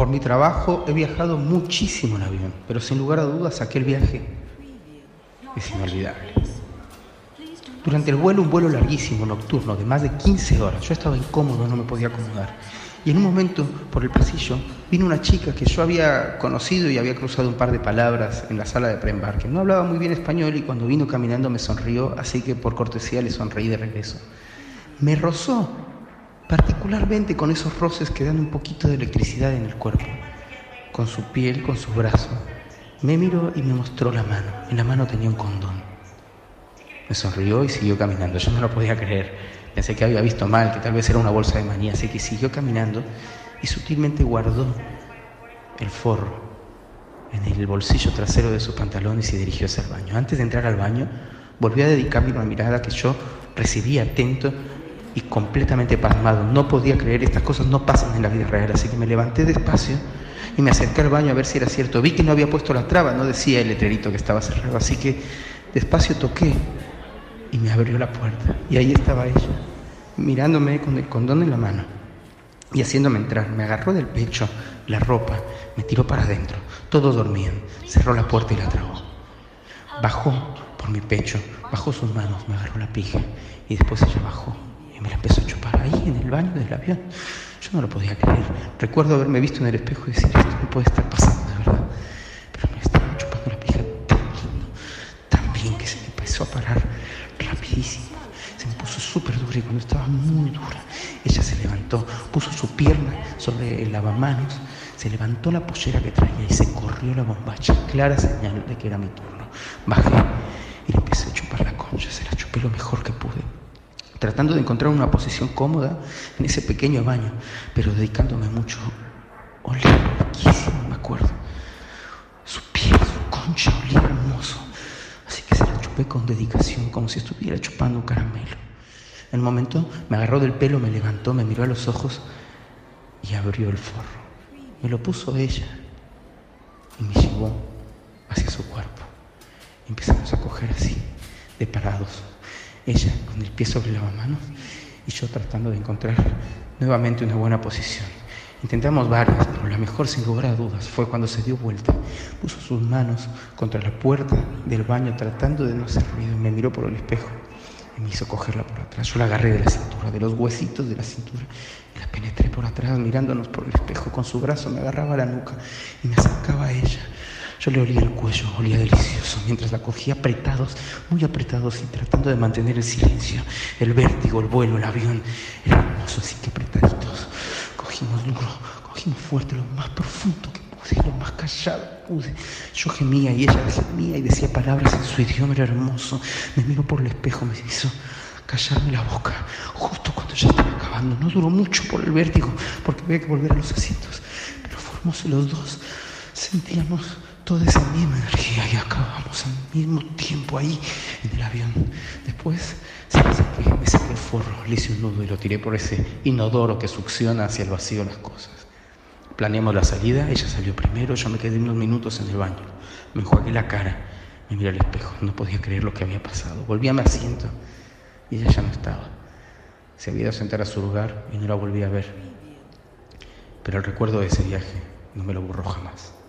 Por mi trabajo he viajado muchísimo en avión, pero sin lugar a dudas aquel viaje es inolvidable. Durante el vuelo, un vuelo larguísimo, nocturno, de más de 15 horas, yo estaba incómodo, no me podía acomodar. Y en un momento, por el pasillo, vino una chica que yo había conocido y había cruzado un par de palabras en la sala de preembarque. No hablaba muy bien español y cuando vino caminando me sonrió, así que por cortesía le sonreí de regreso. Me rozó, particularmente con esos roces que dan un poquito de electricidad en el cuerpo, con su piel, con su brazo. Me miró y me mostró la mano. En la mano tenía un condón. Me sonrió y siguió caminando. Yo no lo podía creer. Pensé que había visto mal, que tal vez era una bolsa de manía, así que siguió caminando y sutilmente guardó el forro en el bolsillo trasero de sus pantalones y dirigió hacia el baño. Antes de entrar al baño, volvió a dedicarme una mirada que yo recibía atento y completamente pasmado. No podía creer, estas cosas no pasan en la vida real, así que me levanté despacio y me acerqué al baño a ver si era cierto. Vi que no había puesto la traba, no decía el letrerito que estaba cerrado, así que despacio toqué y me abrió la puerta. Y ahí estaba ella, mirándome con el condón en la mano y haciéndome entrar. Me agarró del pecho la ropa, me tiró para adentro. Todos dormían. Cerró la puerta y la trabó. Bajó por mi pecho, bajó sus manos, me agarró la pija y después ella bajó me la empezó a chupar ahí en el baño del avión. Yo no lo podía creer. Recuerdo haberme visto en el espejo y decir, esto no puede estar pasando, de verdad. Pero me estaba chupando la pija tan lindo, tan bien que se me empezó a parar rapidísimo. Se me puso súper dura y cuando estaba muy dura, ella se levantó, puso su pierna sobre el lavamanos, se levantó la pollera que traía y se corrió la bombacha, clara señal de que era mi turno. Bajé y le empecé a chupar la concha, se la chupé lo mejor que pude, tratando de encontrar una posición cómoda en ese pequeño baño, pero dedicándome mucho. Olía riquísimo, me acuerdo. Su piel, su concha olía hermoso con dedicación, como si estuviera chupando un caramelo. En el momento me agarró del pelo, me levantó, me miró a los ojos y abrió el forro. Me lo puso ella y me llevó hacia su cuerpo. Empezamos a coger así, de parados. Ella con el pie sobre la mano y yo tratando de encontrar nuevamente una buena posición. Intentamos varias, pero la mejor sin lugar a dudas fue cuando se dio vuelta, puso sus manos contra la puerta del baño tratando de no hacer ruido, me miró por el espejo y me hizo cogerla por atrás. Yo la agarré de la cintura, de los huesitos de la cintura y la penetré por atrás mirándonos por el espejo. Con su brazo me agarraba la nuca y me acercaba a ella. Yo le olía el cuello, olía delicioso, mientras la cogía apretados, muy apretados y tratando de mantener el silencio, el vértigo, el vuelo, el avión. Era hermoso, así que apretaditos cogimos duro, cogimos fuerte, lo más profundo que pude, lo más callado que pude. Yo gemía y ella gemía y decía palabras en su idioma, era hermoso. Me miró por el espejo, me hizo callarme la boca, justo cuando ya estaba acabando. No duró mucho por el vértigo, porque había que volver a los asientos, pero fuimos los dos, sentíamos toda esa misma energía y acabamos al mismo tiempo ahí en el avión. Después se me saqué, me saqué el forro, le hice un nudo y lo tiré por ese inodoro que succiona hacia el vacío las cosas. Planeamos la salida, ella salió primero, yo me quedé unos minutos en el baño. Me enjuagué la cara, me miré al espejo, no podía creer lo que había pasado. Volví a mi asiento y ella ya no estaba. Se había ido a sentar a su lugar y no la volví a ver. Pero el recuerdo de ese viaje no me lo borró jamás.